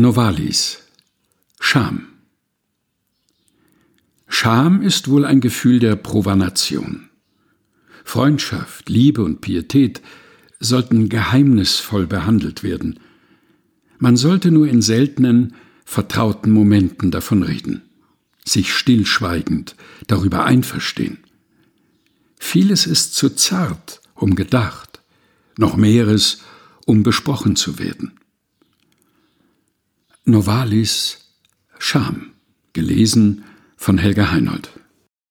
Novalis Scham Scham ist wohl ein Gefühl der Provanation. Freundschaft, Liebe und Pietät sollten geheimnisvoll behandelt werden. Man sollte nur in seltenen, vertrauten Momenten davon reden, sich stillschweigend darüber einverstehen. Vieles ist zu zart, um gedacht, noch mehres, um besprochen zu werden. Novalis Scham, gelesen von Helga Heinold.